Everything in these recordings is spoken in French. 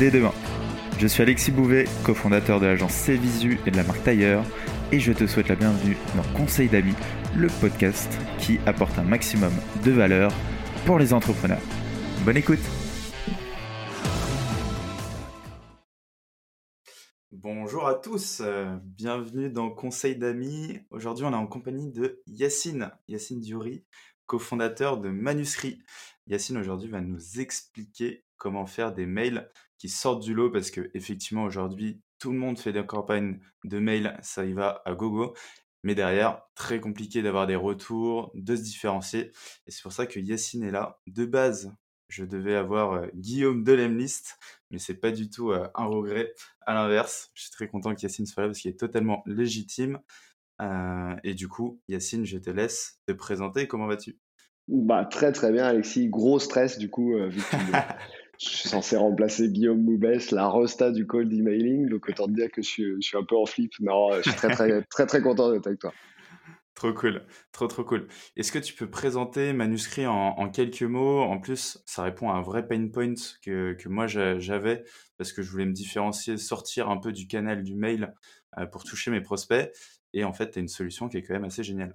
dès demain. Je suis Alexis Bouvet, cofondateur de l'agence Cvisu et de la marque Tailleur, et je te souhaite la bienvenue dans Conseil d'amis, le podcast qui apporte un maximum de valeur pour les entrepreneurs. Bonne écoute Bonjour à tous, euh, bienvenue dans Conseil d'amis. Aujourd'hui, on est en compagnie de Yacine, Yacine Diouri, cofondateur de Manuscrit. Yacine aujourd'hui va nous expliquer comment faire des mails qui sortent du lot parce que effectivement aujourd'hui tout le monde fait des campagnes de mails, ça y va à gogo. Mais derrière, très compliqué d'avoir des retours, de se différencier. Et c'est pour ça que Yacine est là. De base, je devais avoir euh, Guillaume de l'Emlist, mais c'est pas du tout euh, un regret. À l'inverse, je suis très content que Yacine soit là parce qu'il est totalement légitime. Euh, et du coup, Yacine, je te laisse te présenter. Comment vas-tu? Bah, Très très bien, Alexis. Gros stress du coup, que je suis censé remplacer Guillaume Moubès, la rosta du cold emailing. Donc autant te dire que je suis, un peu en flip. Non, je suis très très très très content d'être avec toi. Trop cool, trop trop cool. Est-ce que tu peux présenter Manuscrit en, quelques mots? En plus, ça répond à un vrai pain point que, que moi j'avais parce que je voulais me différencier, sortir un peu du canal du mail euh, pour toucher mes prospects. Et en fait, tu as une solution qui est quand même assez géniale.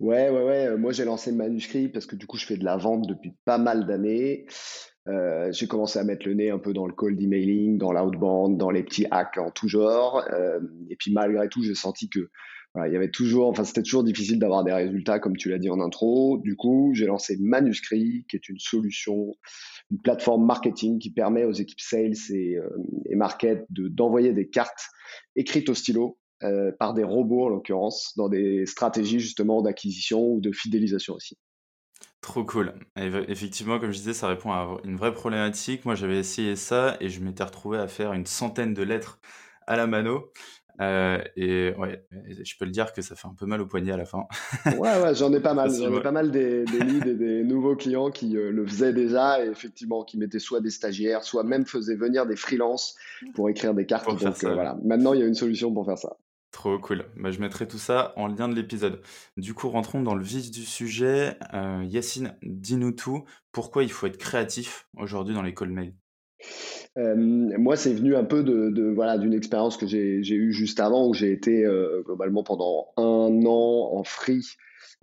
Ouais, ouais, ouais. Moi, j'ai lancé Manuscrit parce que du coup, je fais de la vente depuis pas mal d'années. Euh, j'ai commencé à mettre le nez un peu dans le cold emailing, dans l'outbound, dans les petits hacks en tout genre. Euh, et puis malgré tout, j'ai senti que il y avait toujours, enfin c'était toujours difficile d'avoir des résultats comme tu l'as dit en intro. Du coup, j'ai lancé Manuscrit, qui est une solution, une plateforme marketing qui permet aux équipes sales et, euh, et market de d'envoyer des cartes écrites au stylo par des robots en l'occurrence, dans des stratégies justement d'acquisition ou de fidélisation aussi. Trop cool. effectivement, comme je disais, ça répond à une vraie problématique. Moi, j'avais essayé ça et je m'étais retrouvé à faire une centaine de lettres à la mano. Euh, et ouais, je peux le dire que ça fait un peu mal au poignet à la fin. ouais, ouais, j'en ai pas mal. J'en ai pas mal des, leads et des nouveaux clients qui euh, le faisaient déjà et effectivement qui mettaient soit des stagiaires, soit même faisaient venir des freelances pour écrire des cartes. Donc euh, voilà, maintenant il y a une solution pour faire ça. Trop cool. Bah, je mettrai tout ça en lien de l'épisode. Du coup, rentrons dans le vif du sujet. Euh, Yacine, dis-nous tout. Pourquoi il faut être créatif aujourd'hui dans call mail? Euh, moi, c'est venu un peu de, voilà d'une expérience que j'ai eue juste avant où j'ai été euh, globalement pendant un an en free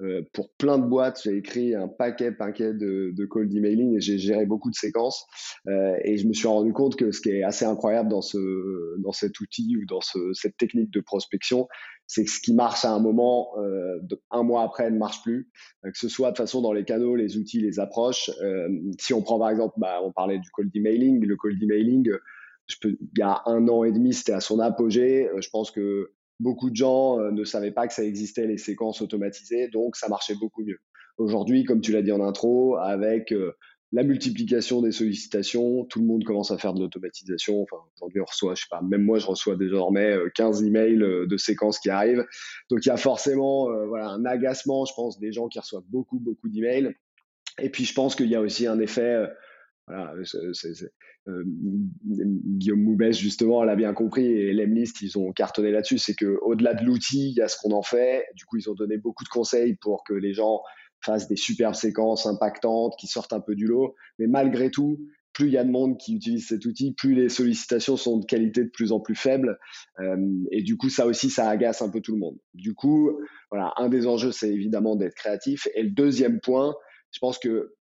euh, pour plein de boîtes, j'ai écrit un paquet, paquet de, de cold emailing et j'ai géré beaucoup de séquences. Euh, et je me suis rendu compte que ce qui est assez incroyable dans, ce, dans cet outil ou dans ce, cette technique de prospection, c'est que ce qui marche à un moment, euh, un mois après, ne marche plus. Euh, que ce soit de façon dans les canaux, les outils, les approches. Euh, si on prend par exemple, bah, on parlait du cold emailing, le cold emailing, je peux, il y a un an et demi, c'était à son apogée. Je pense que beaucoup de gens euh, ne savaient pas que ça existait les séquences automatisées, donc ça marchait beaucoup mieux. Aujourd'hui, comme tu l'as dit en intro, avec euh, la multiplication des sollicitations, tout le monde commence à faire de l'automatisation. Enfin, aujourd'hui, on reçoit, je sais pas, même moi, je reçois désormais 15 euh, emails de séquences qui arrivent. Donc, il y a forcément, voilà, un agacement, je pense, des gens qui reçoivent beaucoup, beaucoup d'emails. Et puis, je pense qu'il y a aussi un effet, voilà, euh, Guillaume Moubès justement l'a bien compris et l'Emlist ils ont cartonné là-dessus c'est que au-delà de l'outil il y a ce qu'on en fait du coup ils ont donné beaucoup de conseils pour que les gens fassent des superbes séquences impactantes qui sortent un peu du lot mais malgré tout plus il y a de monde qui utilise cet outil, plus les sollicitations sont de qualité de plus en plus faible. Euh, et du coup, ça aussi, ça agace un peu tout le monde. Du coup, voilà, un des enjeux, c'est évidemment d'être créatif. Et le deuxième point, je pense que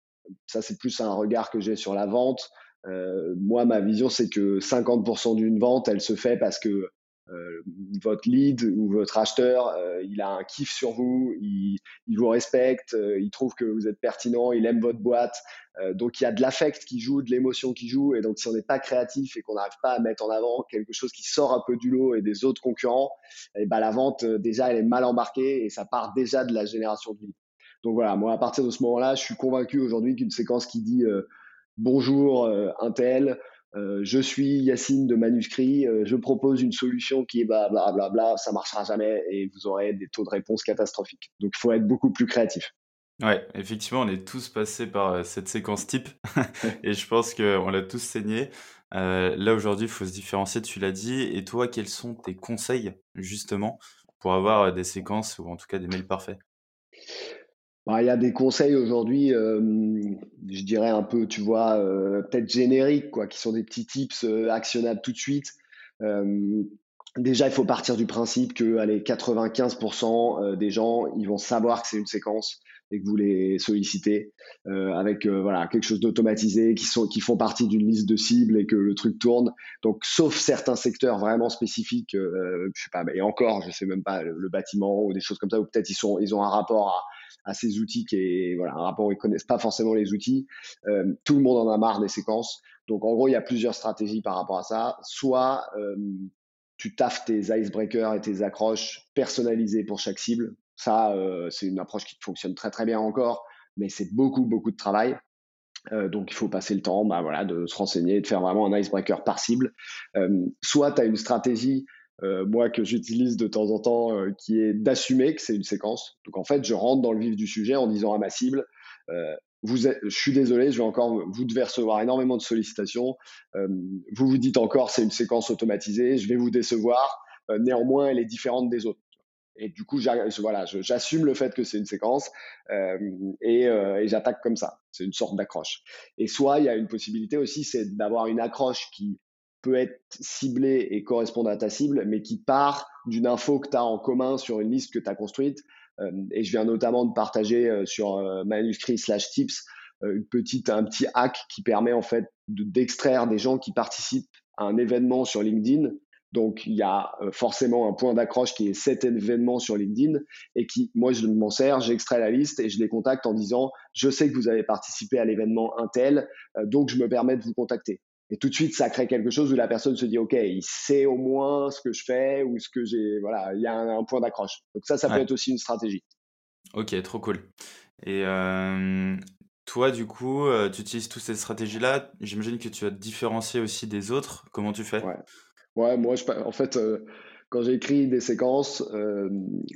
ça, c'est plus un regard que j'ai sur la vente. Euh, moi, ma vision, c'est que 50% d'une vente, elle se fait parce que euh, votre lead ou votre acheteur, euh, il a un kiff sur vous, il, vous respecte, il trouve que vous êtes pertinent, il aime votre boîte. Donc il y a de l'affect qui joue, de l'émotion qui joue. Et donc si on n'est pas créatif et qu'on n'arrive pas à mettre en avant quelque chose qui sort un peu du lot et des autres concurrents, et eh ben la vente déjà elle est mal embarquée et ça part déjà de la génération de lead. Donc voilà, moi à partir de ce moment-là, je suis convaincu aujourd'hui qu'une séquence qui dit bonjour euh, un tel, je suis Yacine de Manuscrit, je propose une solution qui est blablabla, bla, bla, bla, ça marchera jamais et vous aurez des taux de réponse catastrophiques. Donc il faut être beaucoup plus créatif. Ouais, effectivement, on est tous passés par cette séquence type et je pense qu'on l'a tous saigné. là aujourd'hui, il faut se différencier, tu l'as dit. Et toi, quels sont tes conseils justement pour avoir des séquences ou en tout cas des mails parfaits? Bah, il y a des conseils aujourd'hui, je dirais un peu, tu vois, peut-être génériques, quoi, qui sont des petits tips actionnables tout de suite. déjà, il faut partir du principe que allez, 95% des gens, ils vont savoir que c'est une séquence et que vous les sollicitez avec voilà quelque chose d'automatisé qui sont qui font partie d'une liste de cibles et que le truc tourne donc sauf certains secteurs vraiment spécifiques je sais pas et encore je sais même pas le, bâtiment ou des choses comme ça ou peut-être ils sont ils ont un rapport à ces outils qui voilà un rapport où ils connaissent pas forcément les outils. Euh, tout le monde en a marre des séquences. Donc en gros, il y a plusieurs stratégies par rapport à ça. Soit euh, tu taffes tes icebreakers et tes accroches personnalisées pour chaque cible. Ça, c'est une approche qui fonctionne très très bien encore, mais c'est beaucoup beaucoup de travail. Donc il faut passer le temps bah, de se renseigner, de faire vraiment un icebreaker par cible. Soit tu as une stratégie moi que j'utilise de temps en temps, qui est d'assumer que c'est une séquence. Donc en fait, je rentre dans le vif du sujet en disant à ma cible, je suis désolé, je vais encore, vous devez recevoir énormément de sollicitations. vous vous dites encore c'est une séquence automatisée, je vais vous décevoir. néanmoins, elle est différente des autres. Et du coup, j'assume le fait que c'est une séquence et, et j'attaque comme ça. C'est une sorte d'accroche. Et soit il y a une possibilité aussi, c'est d'avoir une accroche qui peut être ciblé et correspondre à ta cible, mais qui part d'une info que tu as en commun sur une liste que tu as construite. Euh, et je viens notamment de partager euh, sur euh, manuscrit slash tips une petite, un petit hack qui permet en fait d'extraire des gens qui participent à un événement sur LinkedIn. Donc il y a forcément un point d'accroche qui est cet événement sur LinkedIn et qui, moi je m'en sers, j'extrais la liste et je les contacte en disant je sais que vous avez participé à l'événement Intel, donc je me permets de vous contacter. Et tout de suite, ça crée quelque chose où la personne se dit, OK, il sait au moins ce que je fais ou ce que j'ai. Voilà, il y a un, point d'accroche. Donc ça, ça peut être aussi une stratégie. Ok, trop cool. Et toi, du coup, euh, tu utilises toutes ces stratégies-là. J'imagine que tu as différencié aussi des autres. Comment tu fais? Ouais. Ouais, moi, en fait, euh, quand j'écris des séquences, euh,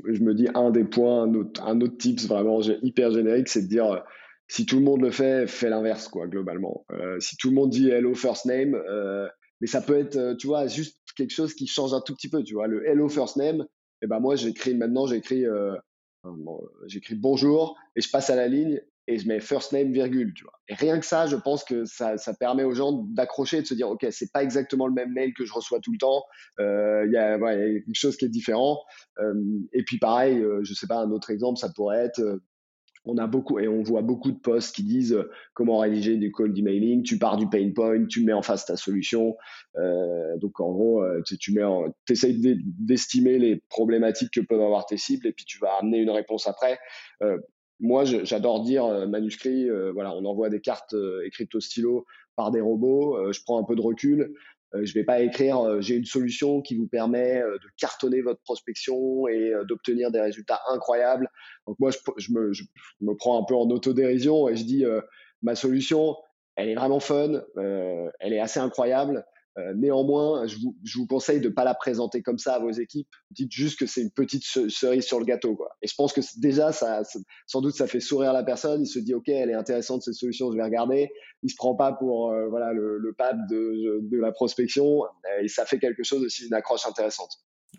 je me dis un des points, un autre, un tips vraiment hyper générique, c'est de dire si tout le monde le fait, fais l'inverse, quoi, globalement. Euh, si tout le monde dit hello first name, euh, mais ça peut être, euh, tu vois, juste quelque chose qui change un tout petit peu, tu vois. Le hello first name, et eh ben moi, j'écris maintenant, j'écris, j'écris bonjour et je passe à la ligne et je mets first name virgule, tu vois. Et rien que ça, je pense que ça, ça permet aux gens d'accrocher, de se dire, ok, c'est pas exactement le même mail que je reçois tout le temps. Il y, a, a quelque chose qui est différent. et puis pareil, je sais pas, un autre exemple, ça pourrait être on a beaucoup et on voit beaucoup de posts qui disent euh, comment rédiger du call d'emailing? Tu pars du pain point, tu mets en face ta solution. Euh, donc en gros, euh, tu, tu mets, essayes d'estimer les problématiques que peuvent avoir tes cibles et puis tu vas amener une réponse après. Moi, j'adore dire manuscrit. voilà, on envoie des cartes écrites au stylo par des robots. je prends un peu de recul. Euh, je ne vais pas écrire euh, j'ai une solution qui vous permet euh, de cartonner votre prospection et d'obtenir des résultats incroyables. Donc moi, je, me, je, me, prends un peu en autodérision et je dis ma solution, elle est vraiment fun, elle est assez incroyable. Euh, néanmoins, je vous, je vous, conseille de ne pas la présenter comme ça à vos équipes. Dites juste que c'est une petite cerise sur le gâteau. Quoi. Et je pense que déjà, ça, sans doute, ça fait sourire la personne. Il se dit, OK, elle est intéressante cette solution, je vais regarder. Il se prend pas pour euh, voilà, le, le pad de, de, la prospection. Et ça fait quelque chose aussi, une accroche intéressante.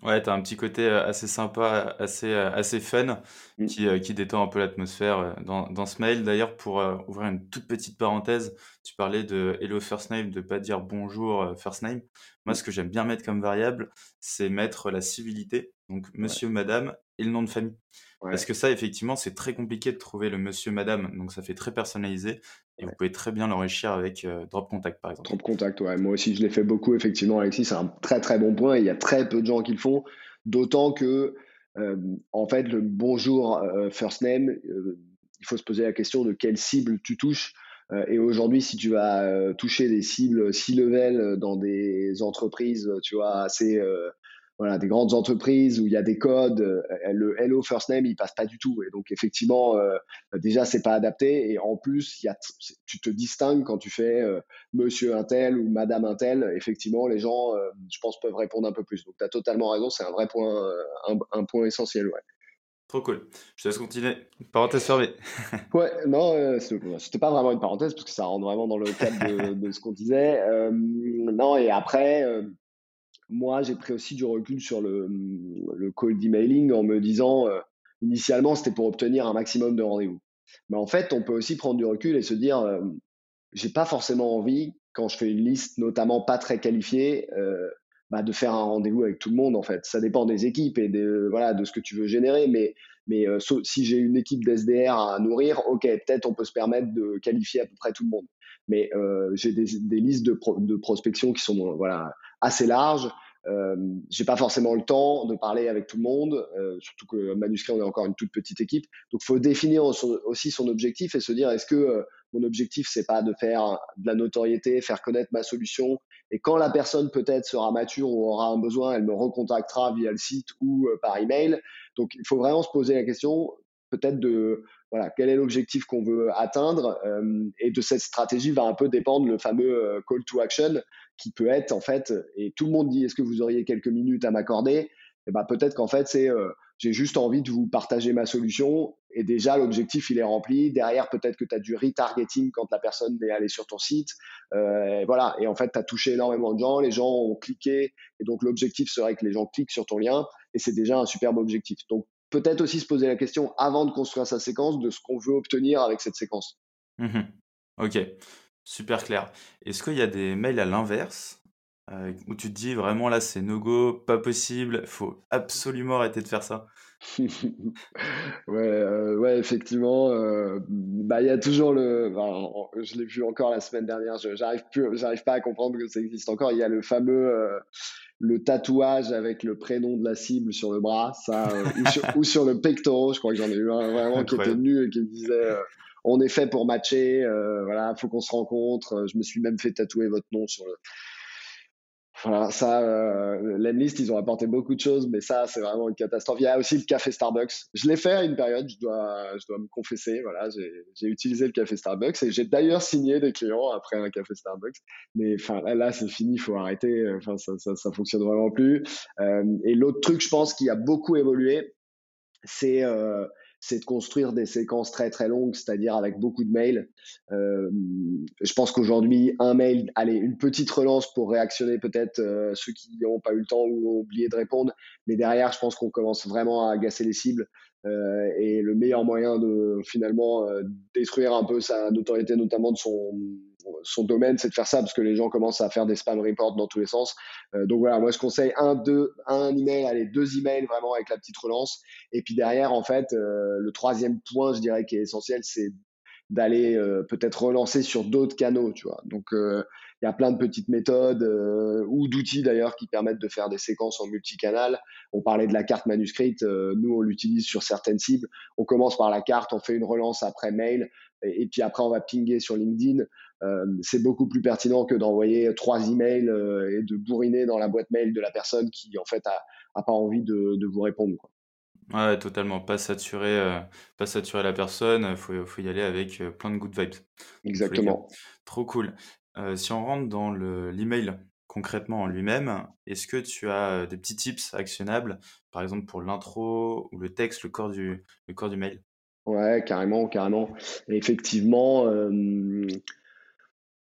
Ouais, tu as un petit côté assez sympa, assez, assez fun, mmh. qui, qui détend un peu l'atmosphère dans, dans ce mail. D'ailleurs, pour ouvrir une toute petite parenthèse, tu parlais de hello first name, de pas dire bonjour first name. Moi, ce que j'aime bien mettre comme variable, c'est mettre la civilité, donc monsieur, madame, et le nom de famille. Parce que ça, effectivement, c'est très compliqué de trouver le monsieur, madame, donc ça fait très personnalisé. Et vous pouvez très bien l'enrichir avec Drop Contact, par exemple. Drop Contact, ouais. Moi aussi, je l'ai fait beaucoup, effectivement, Alexis. C'est un très, très bon point. Il y a très peu de gens qui le font. D'autant que, en fait, le bonjour first name, il faut se poser la question de quelle cible tu touches. et aujourd'hui, si tu vas toucher des cibles C-level dans des entreprises, tu vois, assez voilà, des grandes entreprises où il y a des codes, euh, le hello first name, il passe pas du tout. Et donc, effectivement, euh, déjà, c'est pas adapté. Et en plus, il y a, tu te distingues quand tu fais euh, monsieur un tel ou madame un tel. Effectivement, les gens, je pense, peuvent répondre un peu plus. Donc, tu as totalement raison. C'est un vrai point, un, point essentiel, ouais. Trop cool. Je te laisse continuer. Parenthèse fermée. ouais, non, c'était pas vraiment une parenthèse parce que ça rentre vraiment dans le cadre de, de ce qu'on disait. non, et après, moi, j'ai pris aussi du recul sur le, le cold emailing en me disant, euh, initialement, c'était pour obtenir un maximum de rendez-vous. Mais en fait, on peut aussi prendre du recul et se dire, euh, j'ai pas forcément envie, quand je fais une liste, notamment pas très qualifiée, euh, bah, de faire un rendez-vous avec tout le monde. En fait, ça dépend des équipes et de voilà de ce que tu veux générer. Mais euh, si j'ai une équipe d'SDR à nourrir, ok, peut-être on peut se permettre de qualifier à peu près tout le monde. Mais j'ai des, listes de, de prospection qui sont voilà assez larges. Euh, j'ai pas forcément le temps de parler avec tout le monde, euh, surtout que manuscrit on est encore une toute petite équipe. Donc faut définir aussi son objectif et se dire est-ce que euh, mon objectif c'est pas de faire de la notoriété, faire connaître ma solution? Et quand la personne peut-être sera mature ou aura un besoin, elle me recontactera via le site ou euh, par email. Donc il faut vraiment se poser la question peut-être de voilà quel est l'objectif qu'on veut atteindre et de cette stratégie va un peu dépendre le fameux call to action qui peut être en fait, et tout le monde dit est-ce que vous auriez quelques minutes à m'accorder? Et eh ben, peut-être qu'en fait c'est euh, j'ai juste envie de vous partager ma solution et déjà l'objectif il est rempli. Derrière peut-être que tu as du retargeting quand la personne est allée sur ton site. Euh, voilà, et en fait tu as touché énormément de gens, les gens ont cliqué et donc l'objectif serait que les gens cliquent sur ton lien et c'est déjà un superbe objectif. Donc peut-être aussi se poser la question avant de construire sa séquence de ce qu'on veut obtenir avec cette séquence. Mmh ok. Super clair. Est-ce qu'il y a des mails à l'inverse euh, où tu te dis vraiment là c'est no go, pas possible, faut absolument arrêter de faire ça? Ouais, euh, ouais, effectivement. Euh, bah, il y a toujours le. je l'ai vu encore la semaine dernière. J'arrive plus, j'arrive pas à comprendre que ça existe encore. Il y a le fameux le tatouage avec le prénom de la cible sur le bras, ça, ou, sur, le pectoral. Je crois que j'en ai eu un vraiment qui était nu et qui me disait on est fait pour matcher, euh, voilà, faut qu'on se rencontre. Je me suis même fait tatouer votre nom sur le. Voilà, ça, euh, l'Emlist, ils ont apporté beaucoup de choses, mais ça, c'est vraiment une catastrophe. Il y a aussi le café Starbucks. Je l'ai fait à une période, je dois, je dois me confesser. Voilà, j'ai utilisé le café Starbucks et j'ai d'ailleurs signé des clients après un café Starbucks. Mais enfin, là, c'est fini, il faut arrêter. Enfin, ça, ça, ça fonctionne vraiment plus. Euh, et l'autre truc, je pense, qui a beaucoup évolué, c'est euh, c'est de construire des séquences très très longues, c'est-à-dire avec beaucoup de mails. Euh, je pense qu'aujourd'hui, un mail, allez, une petite relance pour réactionner peut-être euh, ceux qui n'ont pas eu le temps ou ont oublié de répondre, mais derrière, je pense qu'on commence vraiment à agacer les cibles. Euh, et le meilleur moyen de finalement détruire un peu sa notoriété, notamment de son son domaine, c'est de faire ça parce que les gens commencent à faire des spam reports dans tous les sens. Euh, donc voilà, moi je conseille un, deux, un email, allez, deux emails vraiment avec la petite relance. Et puis derrière, en fait, euh, le troisième point, je dirais, qui est essentiel, c'est d'aller euh, peut-être relancer sur d'autres canaux, tu vois. Donc il y a plein de petites méthodes ou d'outils d'ailleurs qui permettent de faire des séquences en multicanal. On parlait de la carte manuscrite, nous on l'utilise sur certaines cibles. On commence par la carte, on fait une relance après mail et, et puis après on va pinguer sur LinkedIn. Euh, c'est beaucoup plus pertinent que d'envoyer trois emails euh, et de bourriner dans la boîte mail de la personne qui en fait a, pas envie de, vous répondre. Quoi. Ouais, totalement. Pas saturer, euh, pas saturer la personne. Il faut, faut, y aller avec plein de good vibes. Exactement. Trop cool. si on rentre dans l'email concrètement en lui-même, est-ce que tu as des petits tips actionnables, par exemple pour l'intro ou le texte, le corps du, le corps du mail? Ouais, carrément, carrément. effectivement,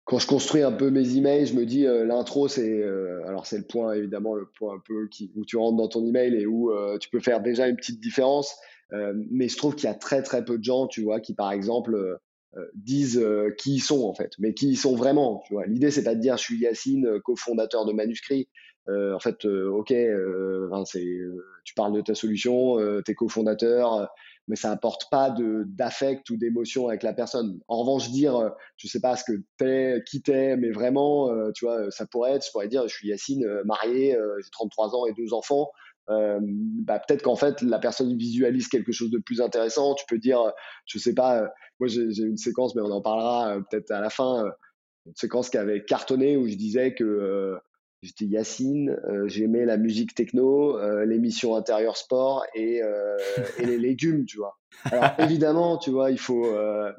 quand je construis un peu mes emails, je me dis euh, l'intro, c'est euh, alors c'est le point évidemment le point un peu qui, où tu rentres dans ton email et où euh, tu peux faire déjà une petite différence. mais je trouve qu'il y a très très peu de gens, tu vois, qui par exemple disent qui ils sont en fait, mais qui ils sont vraiment. Tu vois, l'idée c'est pas de dire je suis Yacine, cofondateur de Manuscrit. en fait, ok, c'est tu parles de ta solution, t'es cofondateur mais ça apporte pas de d'affect ou d'émotion avec la personne. En revanche, dire, euh, je sais pas ce que t'es, qui t'es, mais vraiment, euh, tu vois, ça pourrait être, je pourrais dire, je suis Yacine, euh, marié, j'ai 33 ans et deux enfants. bah, peut-être qu'en fait la personne visualise quelque chose de plus intéressant. Tu peux dire, je sais pas, moi j'ai une séquence, mais on en parlera peut-être à la fin, une séquence qui avait cartonné où je disais que J'étais Yacine, euh, j'aimais la musique techno, euh, l'émission intérieur sport et, euh, et, les légumes, tu vois. Alors évidemment, tu vois, il faut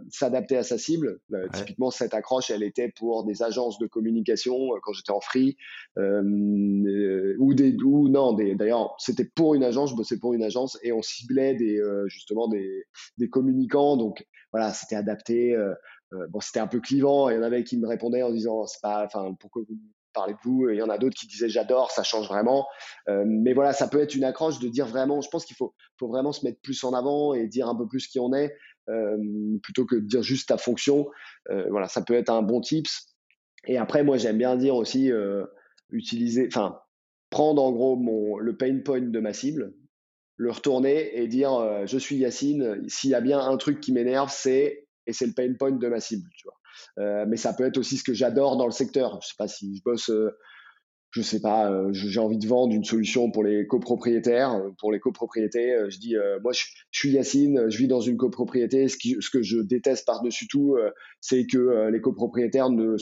s'adapter à sa cible. Typiquement, cette accroche, elle était pour des agences de communication quand j'étais en free, ou des, ou non, d'ailleurs, c'était pour une agence, je bossais pour une agence et on ciblait des, justement des, des communicants. Donc voilà, c'était adapté. bon, c'était un peu clivant. Il y en avait qui me répondaient en disant, c'est pas, enfin, pourquoi vous parler de vous. Il y en a d'autres qui disaient j'adore, ça change vraiment. Euh, mais voilà, ça peut être une accroche de dire vraiment, je pense qu'il faut, faut vraiment se mettre plus en avant et dire un peu plus qui on est, euh, plutôt que de dire juste ta fonction. Euh, voilà, ça peut être un bon tips. Et après, moi, j'aime bien dire aussi, utiliser, enfin, prendre en gros mon, le pain point de ma cible, le retourner et dire je suis Yacine, s'il y a bien un truc qui m'énerve, c'est, et c'est le pain point de ma cible, tu vois. Euh, mais ça peut être aussi ce que j'adore dans le secteur. Je sais pas si je bosse, euh, je sais pas, euh, j'ai envie de vendre une solution pour les copropriétaires. Pour les copropriétés, je dis, moi, je, suis Yacine, je vis dans une copropriété. Ce, que je déteste par-dessus tout, c'est que les copropriétaires ne,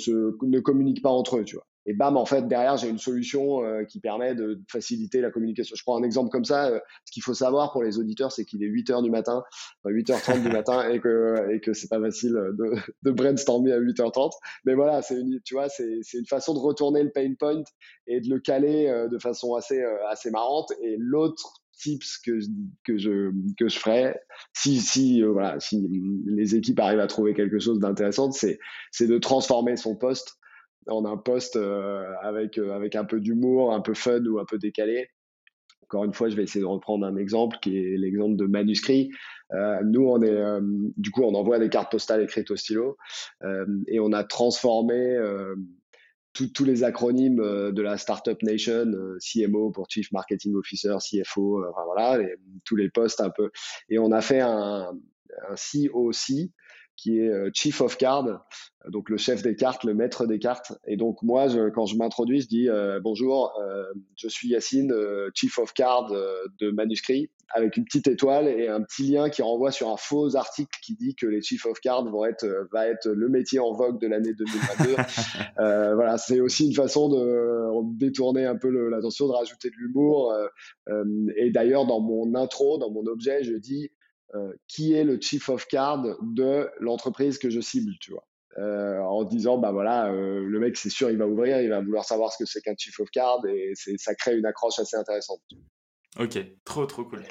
ne communiquent pas entre eux, tu vois et bam, en fait, derrière, j'ai une solution euh, qui permet de faciliter la communication. Je prends un exemple comme ça. Euh, ce qu'il faut savoir pour les auditeurs, c'est qu'il est 8 heures du matin, 8h30 du matin, et que, et que c'est pas facile de, de brainstormer à 8h30. Mais voilà, c'est une, tu vois, c'est, c'est une façon de retourner le pain point et de le caler euh, de façon assez, assez marrante. Et l'autre tips que je, que je, que je ferais, si, si, voilà, si les équipes arrivent à trouver quelque chose d'intéressant, c'est, c'est de transformer son poste a un poste euh, avec, euh, avec un peu d'humour, un peu fun ou un peu décalé. Encore une fois, je vais essayer de reprendre un exemple qui est l'exemple de manuscrit. Euh, nous, on est, du coup, on envoie des cartes postales écrites au stylo et on a transformé tous les acronymes de la Startup Nation, CMO pour Chief Marketing Officer, CFO, voilà, tous les postes un peu. Et on a fait un, un COC, qui est euh, Chief of Card, donc le chef des cartes, le maître des cartes. Et donc moi, je, quand je m'introduis, je dis euh, bonjour, euh, je suis Yacine, Chief of Card de manuscrit, avec une petite étoile et un petit lien qui renvoie sur un faux article qui dit que les Chief of Card vont être, va être le métier en vogue de l'année 2022. voilà, c'est aussi une façon de détourner un peu l'attention, de rajouter de l'humour. et d'ailleurs, dans mon intro, dans mon objet, je dis euh, qui est le chief of card de l'entreprise que je cible, tu vois. Euh, en disant bah voilà euh, le mec c'est sûr il va ouvrir il va vouloir savoir ce que c'est qu'un chief of card et ça crée une accroche assez intéressante ok trop trop cool.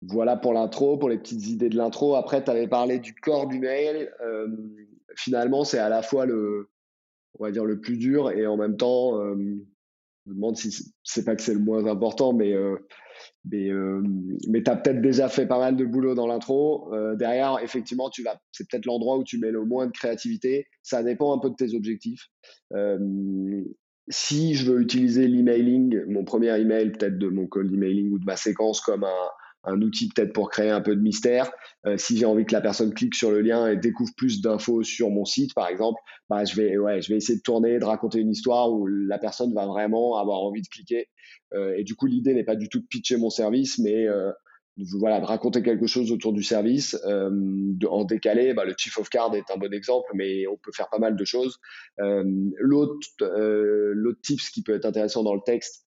Voilà pour l'intro pour les petites idées de l'intro. Après tu avais parlé du corps du mail. Finalement c'est à la fois le on va dire le plus dur et en même temps me demande si c'est pas que c'est le moins important mais mais, euh, mais tu as peut-être déjà fait pas mal de boulot dans l'intro. Euh, derrière, effectivement, tu vas, c'est peut-être l'endroit où tu mets le moins de créativité. Ça dépend un peu de tes objectifs. Euh, si je veux utiliser l'emailing, mon premier email, peut-être de mon cold emailing ou de ma séquence comme un, un outil peut-être pour créer un peu de mystère. Euh, si j'ai envie que la personne clique sur le lien et découvre plus d'infos sur mon site, par exemple, bah, je, vais, ouais, je vais essayer de tourner, de raconter une histoire où la personne va vraiment avoir envie de cliquer. Euh, et du coup, l'idée n'est pas du tout de pitcher mon service, mais euh, voilà, de raconter quelque chose autour du service. en décalé, bah, le Chief of Card est un bon exemple, mais on peut faire pas mal de choses. l'autre, l'autre tips qui peut être intéressant dans le texte,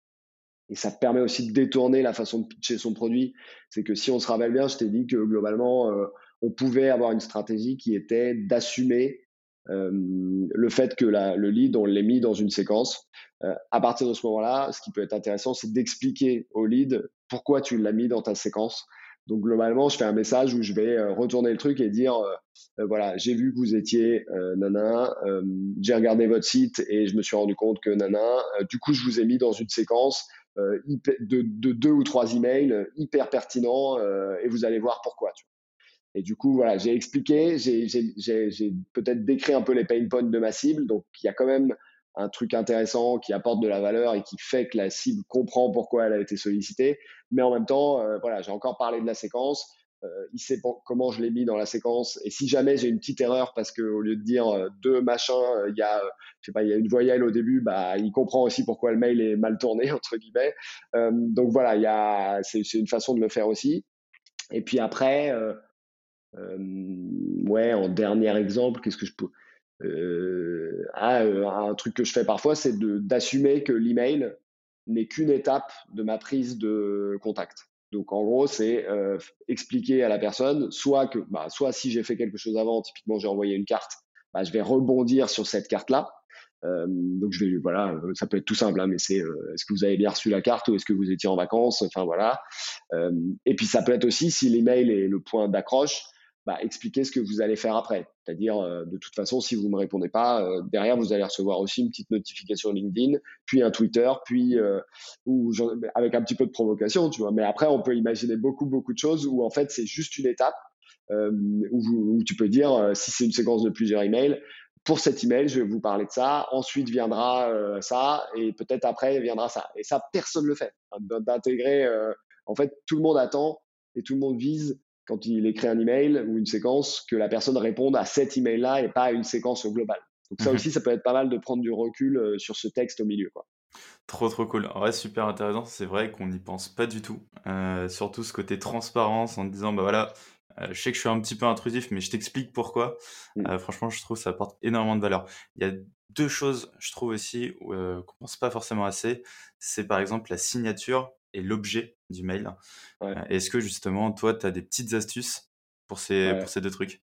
et ça permet aussi de détourner la façon de pitcher son produit. C'est que si on se rappelle bien, je t'ai dit que globalement, euh, on pouvait avoir une stratégie qui était d'assumer euh, le fait que le lead, on l'ait mis dans une séquence. Euh, à partir de ce moment-là, ce qui peut être intéressant, c'est d'expliquer au lead pourquoi tu l'as mis dans ta séquence. Donc globalement, je fais un message où je vais retourner le truc et dire voilà, j'ai vu que vous étiez nana, j'ai regardé votre site et je me suis rendu compte que nana. du coup, je vous ai mis dans une séquence euh, de, deux ou trois emails euh, hyper pertinents euh, et vous allez voir pourquoi. Et du coup, voilà, j'ai expliqué, j'ai peut-être décrit un peu les pain points de ma cible. Donc, il y a quand même un truc intéressant qui apporte de la valeur et qui fait que la cible comprend pourquoi elle a été sollicitée. Mais en même temps, voilà, j'ai encore parlé de la séquence. Euh, il sait comment je l'ai mis dans la séquence. Et si jamais j'ai une petite erreur parce que au lieu de dire euh, deux machins, euh, il y a, je sais pas, il y a une voyelle au début, bah, il comprend aussi pourquoi le mail est mal tourné entre guillemets. donc voilà, il y a, c'est, une façon de le faire aussi. Et puis après, ouais, en dernier exemple, qu'est-ce que je peux ah, un truc que je fais parfois, c'est d'assumer que l'email n'est qu'une étape de ma prise de contact. Donc en gros, c'est expliquer à la personne, soit que, bah, soit si j'ai fait quelque chose avant, typiquement j'ai envoyé une carte, bah, je vais rebondir sur cette carte-là. donc je vais, voilà, ça peut être tout simple, hein, mais c'est est-ce que vous avez bien reçu la carte ou est-ce que vous étiez en vacances, enfin voilà. et puis ça peut être aussi si l'email est le point d'accroche, bah, expliquer ce que vous allez faire après. C'est-à-dire, euh, de toute façon, si vous ne me répondez pas, euh, derrière, vous allez recevoir aussi une petite notification LinkedIn, puis un Twitter, puis euh, ou avec un petit peu de provocation, tu vois. Mais après, on peut imaginer beaucoup, beaucoup de choses où en fait, c'est juste une étape où, où, tu peux dire, si c'est une séquence de plusieurs emails, pour cet email, je vais vous parler de ça. Ensuite viendra ça, et peut-être après viendra ça. Et ça, personne ne le fait. D'intégrer, en fait, tout le monde attend et tout le monde vise quand il écrit un email ou une séquence, que la personne réponde à cet email-là et pas à une séquence au global. Donc ça mhm. aussi, ça peut être pas mal de prendre du recul euh, sur ce texte au milieu. Quoi. Trop trop cool. Ouais, super intéressant. C'est vrai qu'on n'y pense pas du tout. Euh, surtout ce côté transparence en disant, bah voilà, euh, je sais que je suis un petit peu intrusif, mais je t'explique pourquoi. Mm. franchement, je trouve que ça apporte énormément de valeur. Il y a deux choses, je trouve aussi, qu'on pense pas forcément assez. C'est par exemple la signature et l'objet du mail. Euh, est-ce que justement, toi, tu as des petites astuces pour ces, pour ces deux trucs?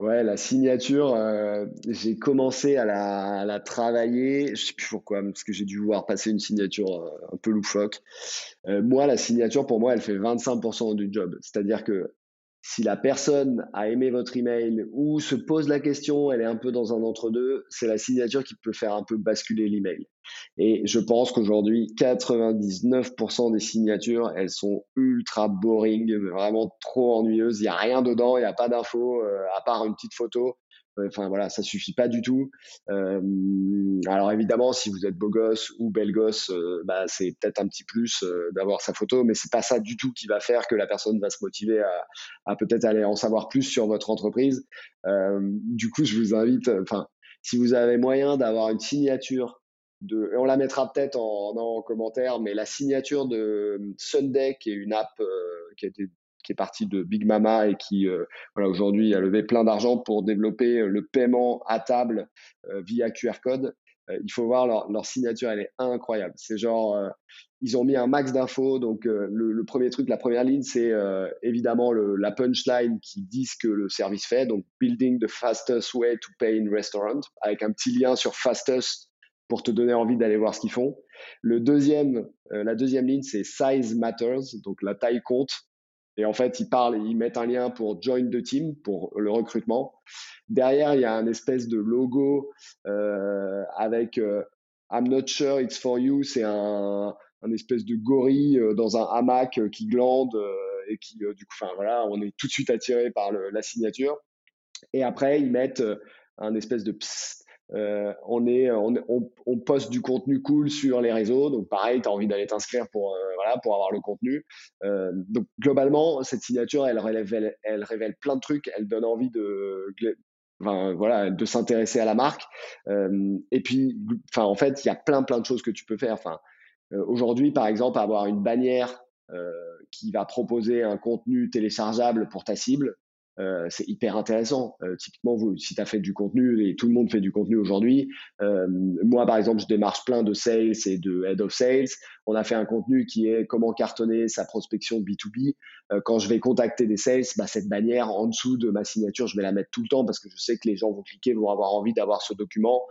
Ouais, la signature, euh, j'ai commencé à la, travailler, je sais plus pourquoi, parce que j'ai dû voir passer une signature euh, un peu loufoque. moi, la signature, pour moi, elle fait 25% du job. C'est-à-dire que si la personne a aimé votre email ou se pose la question, elle est un peu dans un entre-deux, c'est la signature qui peut faire un peu basculer l'email. Et je pense qu'aujourd'hui, 99% des signatures, elles sont ultra boring, vraiment trop ennuyeuses. Il n'y a rien dedans, il n'y a pas d'infos, euh, à part une petite photo. Enfin voilà, ça suffit pas du tout. Euh, alors évidemment, si vous êtes beau gosse ou belle gosse, euh, bah, c'est peut-être un petit plus euh, d'avoir sa photo, mais c'est pas ça du tout qui va faire que la personne va se motiver à, à peut-être aller en savoir plus sur votre entreprise. du coup, je vous invite, enfin, si vous avez moyen d'avoir une signature de, on la mettra peut-être en, en, commentaire, mais la signature de Sunday, qui est une app qui a été qui est parti de Big Mama et qui euh, voilà, aujourd'hui a levé plein d'argent pour développer euh, le paiement à table euh, via QR code. il faut voir leur, signature, elle est incroyable. C'est genre, ils ont mis un max d'infos. Donc le, premier truc, la première ligne, c'est évidemment la punchline qui dit ce que le service fait. Donc building the fastest way to pay in restaurant, avec un petit lien sur fastest pour te donner envie d'aller voir ce qu'ils font. Le deuxième, la deuxième ligne, c'est size matters, donc la taille compte. Et en fait, ils parlent, ils mettent un lien pour join the team, pour le recrutement. Derrière, il y a un espèce de logo euh, avec euh, I'm not sure it's for you. C'est un, un, espèce de gorille euh, dans un hamac qui glande et qui, du coup, enfin voilà, on est tout de suite attiré par la signature. Et après, ils mettent un espèce de psst, euh, on, est, on, poste du contenu cool sur les réseaux. Donc, pareil, tu as envie d'aller t'inscrire pour, euh, voilà, pour avoir le contenu. Euh, donc, globalement, cette signature, elle révèle, elle révèle plein de trucs. Elle donne envie de, enfin, voilà, de s'intéresser à la marque. et puis, enfin, en fait, il y a plein, plein de choses que tu peux faire. Enfin, aujourd'hui, par exemple, avoir une bannière qui va proposer un contenu téléchargeable pour ta cible, euh, c'est hyper intéressant. Euh, typiquement, vous, si tu as fait du contenu, et tout le monde fait du contenu aujourd'hui, euh, moi, par exemple, je démarche plein de sales et de head of sales. On a fait un contenu qui est comment cartonner sa prospection B2B. quand je vais contacter des sales, bah, cette bannière en dessous de ma signature, je vais la mettre tout le temps parce que je sais que les gens vont cliquer, vont avoir envie d'avoir ce document.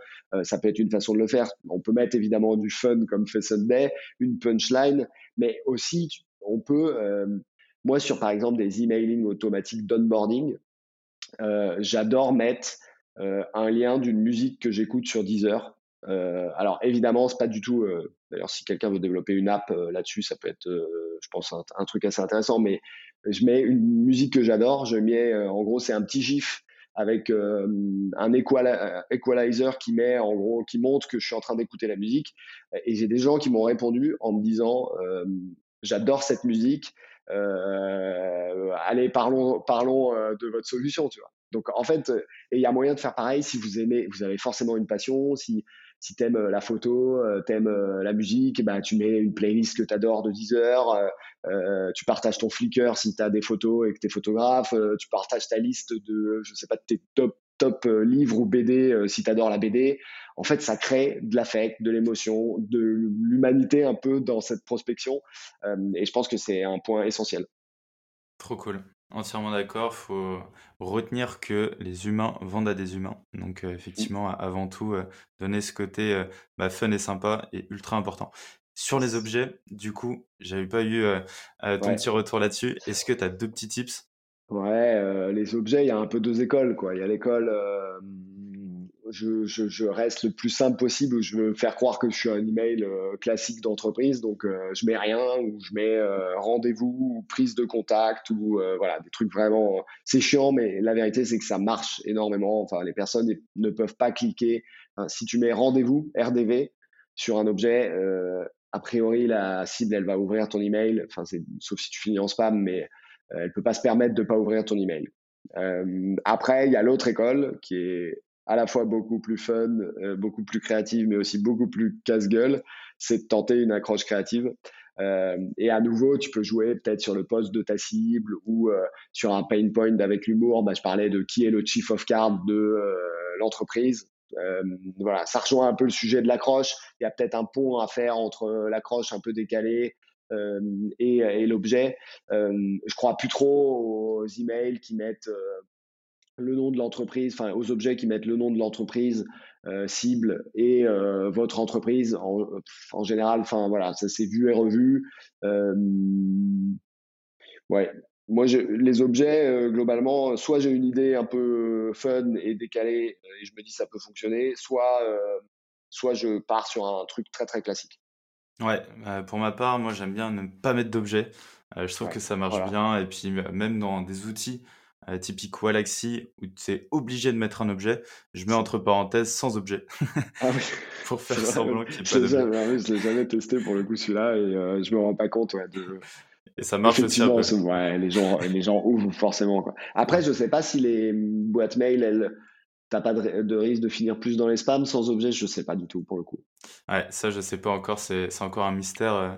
ça peut être une façon de le faire. On peut mettre évidemment du fun comme fait Sunday, une punchline, mais aussi on peut moi, sur par exemple des emailing automatiques d'onboarding, euh, j'adore mettre euh, un lien d'une musique que j'écoute sur Deezer. Euh, alors évidemment, c'est pas du tout. Euh, d'ailleurs, si quelqu'un veut développer une app là-dessus, ça peut être, je pense, un, un, truc assez intéressant. Mais je mets une musique que j'adore. Je mets, en gros, c'est un petit gif avec un equalizer qui met en gros qui montre que je suis en train d'écouter la musique et j'ai des gens qui m'ont répondu en me disant j'adore cette musique euh, allez, parlons, parlons euh, de votre solution, tu vois. Donc en fait, euh, et il y a moyen de faire pareil si vous aimez, vous avez forcément une passion, si si t'aimes la photo, t'aimes la musique, bah tu mets une playlist que t'adores de 10 heures, euh, tu partages ton Flickr si t'as des photos et que t'es photographe, tu partages ta liste de, je sais pas, tes top top livre ou BD si tu adores la BD. En fait, ça crée de l'affect, de l'émotion, de l'humanité un peu dans cette prospection. et je pense que c'est un point essentiel. Trop cool. Entièrement d'accord. Faut retenir que les humains vendent à des humains. Donc, effectivement, avant tout, donner ce côté bah, fun et sympa est ultra important. Sur les objets, du coup, j'avais pas eu ton petit retour là-dessus. Est-ce que tu as deux petits tips? Ouais, les objets, il y a un peu deux écoles, quoi. Il y a l'école je, je, je, reste le plus simple possible je veux faire croire que je suis un email euh, classique d'entreprise. Donc, euh, je mets rien ou je mets euh, rendez-vous ou prise de contact ou voilà, des trucs vraiment. C'est chiant, mais la vérité, c'est que ça marche énormément. Enfin, les personnes ne peuvent pas cliquer. si tu mets rendez-vous, RDV, sur un objet, a priori, la cible, elle va ouvrir ton email. Enfin, sauf si tu finis en spam, mais elle peut pas se permettre de pas ouvrir ton email. après, il y a l'autre école qui est à la fois beaucoup plus fun, euh, beaucoup plus créative, mais aussi beaucoup plus casse-gueule, c'est de tenter une accroche créative. Euh, et à nouveau, tu peux jouer peut-être sur le poste de ta cible ou euh, sur un pain point avec l'humour. Bah, je parlais de qui est le chief of card de l'entreprise. voilà, ça rejoint un peu le sujet de l'accroche. Il y a peut-être un pont à faire entre l'accroche un peu décalée et, et l'objet. je crois plus trop aux emails qui mettent le nom de l'entreprise, enfin aux objets qui mettent le nom de l'entreprise euh, cible et euh, votre entreprise en, général. Enfin voilà, ça s'est vu et revu. Euh, ouais, moi les objets globalement, soit j'ai une idée un peu fun et décalée et je me dis ça peut fonctionner, soit soit je pars sur un truc très très classique. Ouais, pour ma part, moi j'aime bien ne pas mettre d'objets. je trouve que ça marche bien et puis même dans des outils euh, typique Walaxy où tu es obligé de mettre un objet, je mets entre parenthèses sans objet. Ah oui. pour faire semblant qu'il n'y ait pas d'objet. Ah je l'ai jamais testé pour le coup celui-là et euh, je me rends pas compte de... Et ça marche aussi un peu. Ouais, les gens, les gens ouvrent forcément. Quoi. Après, je sais pas si les boîtes mail, elles, t'as pas de, risque de finir plus dans les spams sans objet, je sais pas du tout pour le coup. Ouais, ça je sais pas encore, c'est encore un mystère. Euh,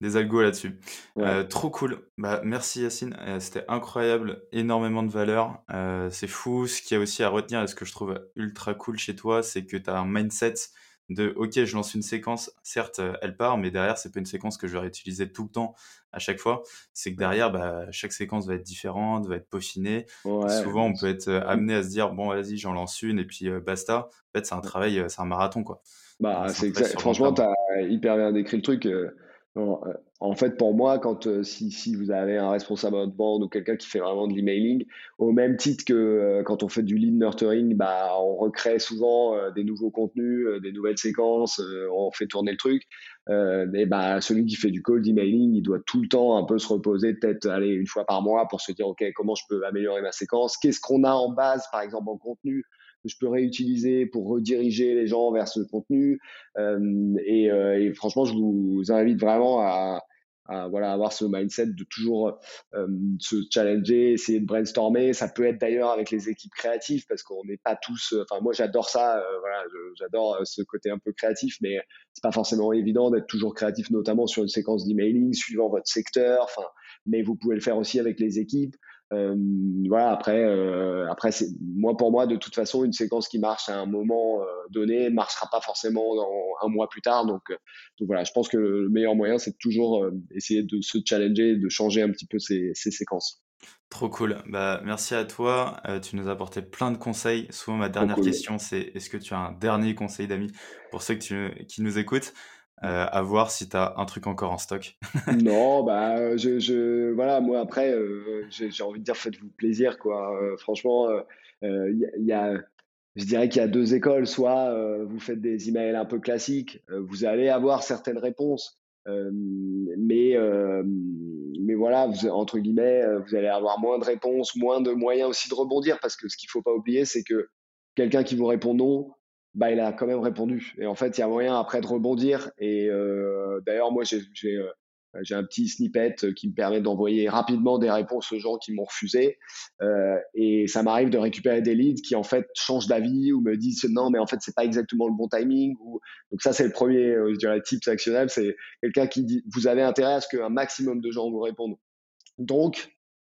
des algos là-dessus. Euh, trop cool. Bah, merci Yacine, euh, c'était incroyable, énormément de valeur. C'est fou. Ce qu'il y a aussi à retenir et ce que je trouve ultra cool chez toi, c'est que tu as un mindset de OK, je lance une séquence, certes, elle part, mais derrière, c'est pas une séquence que je vais réutiliser tout le temps à chaque fois. C'est que derrière, bah, chaque séquence va être différente, va être peaufinée. Souvent, on peut être amené à se dire bon, vas-y, j'en lance une et puis basta. En fait, c'est un travail, c'est un marathon, quoi. Bah, c'est Franchement, tu as hyper bien décrit le truc. Euh, en fait, pour moi, quand euh, si, vous avez un responsable de bande ou quelqu'un qui fait vraiment de l'emailing, au même titre que euh, quand on fait du lead nurturing, bah, on recrée souvent des nouveaux contenus, des nouvelles séquences, on fait tourner le truc. mais bah, celui qui fait du cold emailing, il doit tout le temps un peu se reposer, peut-être aller une fois par mois pour se dire, OK, comment je peux améliorer ma séquence? Qu'est-ce qu'on a en base, par exemple, en contenu? Que je peux réutiliser pour rediriger les gens vers ce contenu. Euh, et, euh, et, franchement, je vous invite vraiment à, à voilà, avoir ce mindset de toujours euh, se challenger, essayer de brainstormer. Ça peut être d'ailleurs avec les équipes créatives parce qu'on n'est pas tous. Enfin, moi, j'adore ça. Voilà, j'adore ce côté un peu créatif, mais c'est pas forcément évident d'être toujours créatif, notamment sur une séquence d'emailing suivant votre secteur. Enfin, mais vous pouvez le faire aussi avec les équipes. Euh, voilà, après, euh, après moi pour moi de toute façon une séquence qui marche à un moment euh, donné marchera pas forcément dans un mois plus tard. Donc, donc voilà, je pense que le meilleur moyen c'est toujours essayer de se challenger, de changer un petit peu ces, ces séquences. Trop cool. Bah, merci à toi. tu nous as apporté plein de conseils. Souvent, ma dernière question, c'est est-ce que tu as un dernier conseil d'amis pour ceux que tu, qui nous écoutent? Euh, à voir si tu as un truc encore en stock. non, bah, je, voilà, moi après, euh, j'ai envie de dire faites-vous plaisir, quoi. Euh, franchement, il y, a, je dirais qu'il y a deux écoles. Soit vous faites des emails un peu classiques, vous allez avoir certaines réponses, mais, mais voilà, entre guillemets, vous allez avoir moins de réponses, moins de moyens aussi de rebondir, parce que ce qu'il faut pas oublier, c'est que quelqu'un qui vous répond non, bah, il a quand même répondu. Et en fait, il y a moyen après de rebondir. Et euh, d'ailleurs, moi, j'ai euh, j'ai un petit snippet qui me permet d'envoyer rapidement des réponses aux gens qui m'ont refusé. Euh, et ça m'arrive de récupérer des leads qui en fait changent d'avis ou me disent non, mais en fait c'est pas exactement le bon timing. Donc ça c'est le premier, euh, je dirais, tips actionnable, c'est quelqu'un qui dit vous avez intérêt à ce qu'un maximum de gens vous répondent. Donc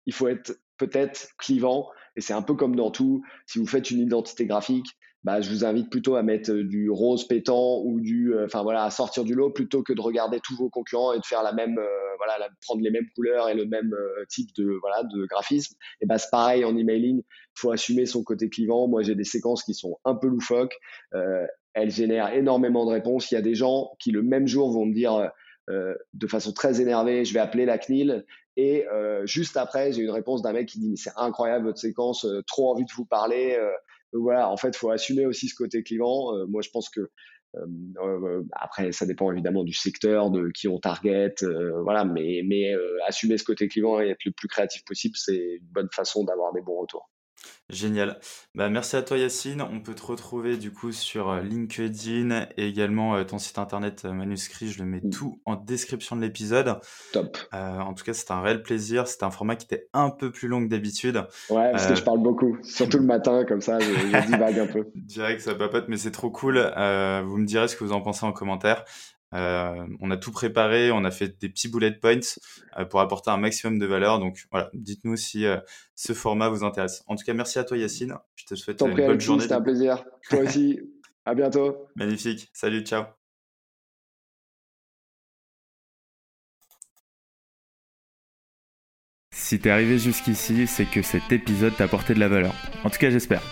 il faut être peut-être clivant. Et c'est un peu comme dans tout. Si vous faites une identité graphique, bah, je vous invite plutôt à mettre euh, du rose pétant ou du, euh, enfin à sortir du lot plutôt que de regarder tous vos concurrents et de faire la même, euh, voilà, prendre les mêmes couleurs et le même type de graphisme. Et bah, c'est pareil en emailing, il faut assumer son côté clivant. Moi, j'ai des séquences qui sont un peu loufoques. elles génèrent énormément de réponses. Il y a des gens qui le même jour vont me dire de façon très énervée, je vais appeler la CNIL. Et juste après, j'ai une réponse d'un mec qui dit c'est incroyable votre séquence, trop envie de vous parler. Donc voilà, en fait, faut assumer aussi ce côté clivant. Euh, moi, je pense que euh, euh, après, ça dépend évidemment du secteur, de qui on target, voilà, mais, mais assumer ce côté clivant et être le plus créatif possible, c'est une bonne façon d'avoir des bons retours. Génial. Bah, merci à toi Yacine. On peut te retrouver du coup sur euh, LinkedIn et également euh, ton site internet euh, manuscrit. Je le mets mmh. tout en description de l'épisode. Top. en tout cas, c'était un réel plaisir. C'était un format qui était un peu plus long que d'habitude. Ouais, parce que je parle beaucoup. Surtout le matin, comme ça, je, je divague un peu. Direct, ça papote, mais c'est trop cool. vous me direz ce que vous en pensez en commentaire. Euh, on a tout préparé, on a fait des petits bullet points euh, pour apporter un maximum de valeur. Donc voilà, dites-nous si euh, ce format vous intéresse. En tout cas, merci à toi Yacine. Je te souhaite une bonne journée. C'était un plaisir. Toi aussi. à bientôt. Magnifique. Salut, ciao. Si t'es arrivé jusqu'ici, c'est que cet épisode t'a apporté de la valeur. En tout cas, j'espère.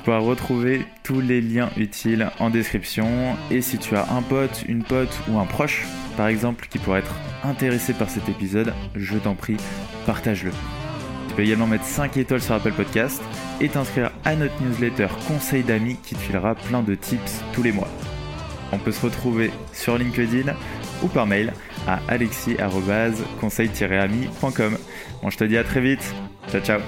Tu pourras retrouver tous les liens utiles en description. Et si tu as un pote, une pote ou un proche, par exemple, qui pourrait être intéressé par cet épisode, je t'en prie, partage-le. Tu peux également mettre 5 étoiles sur Apple Podcast et t'inscrire à notre newsletter Conseil d'amis qui te filera plein de tips tous les mois. On peut se retrouver sur LinkedIn ou par mail à alexis-conseil-ami.com. Bon, je te dis à très vite. Ciao, ciao.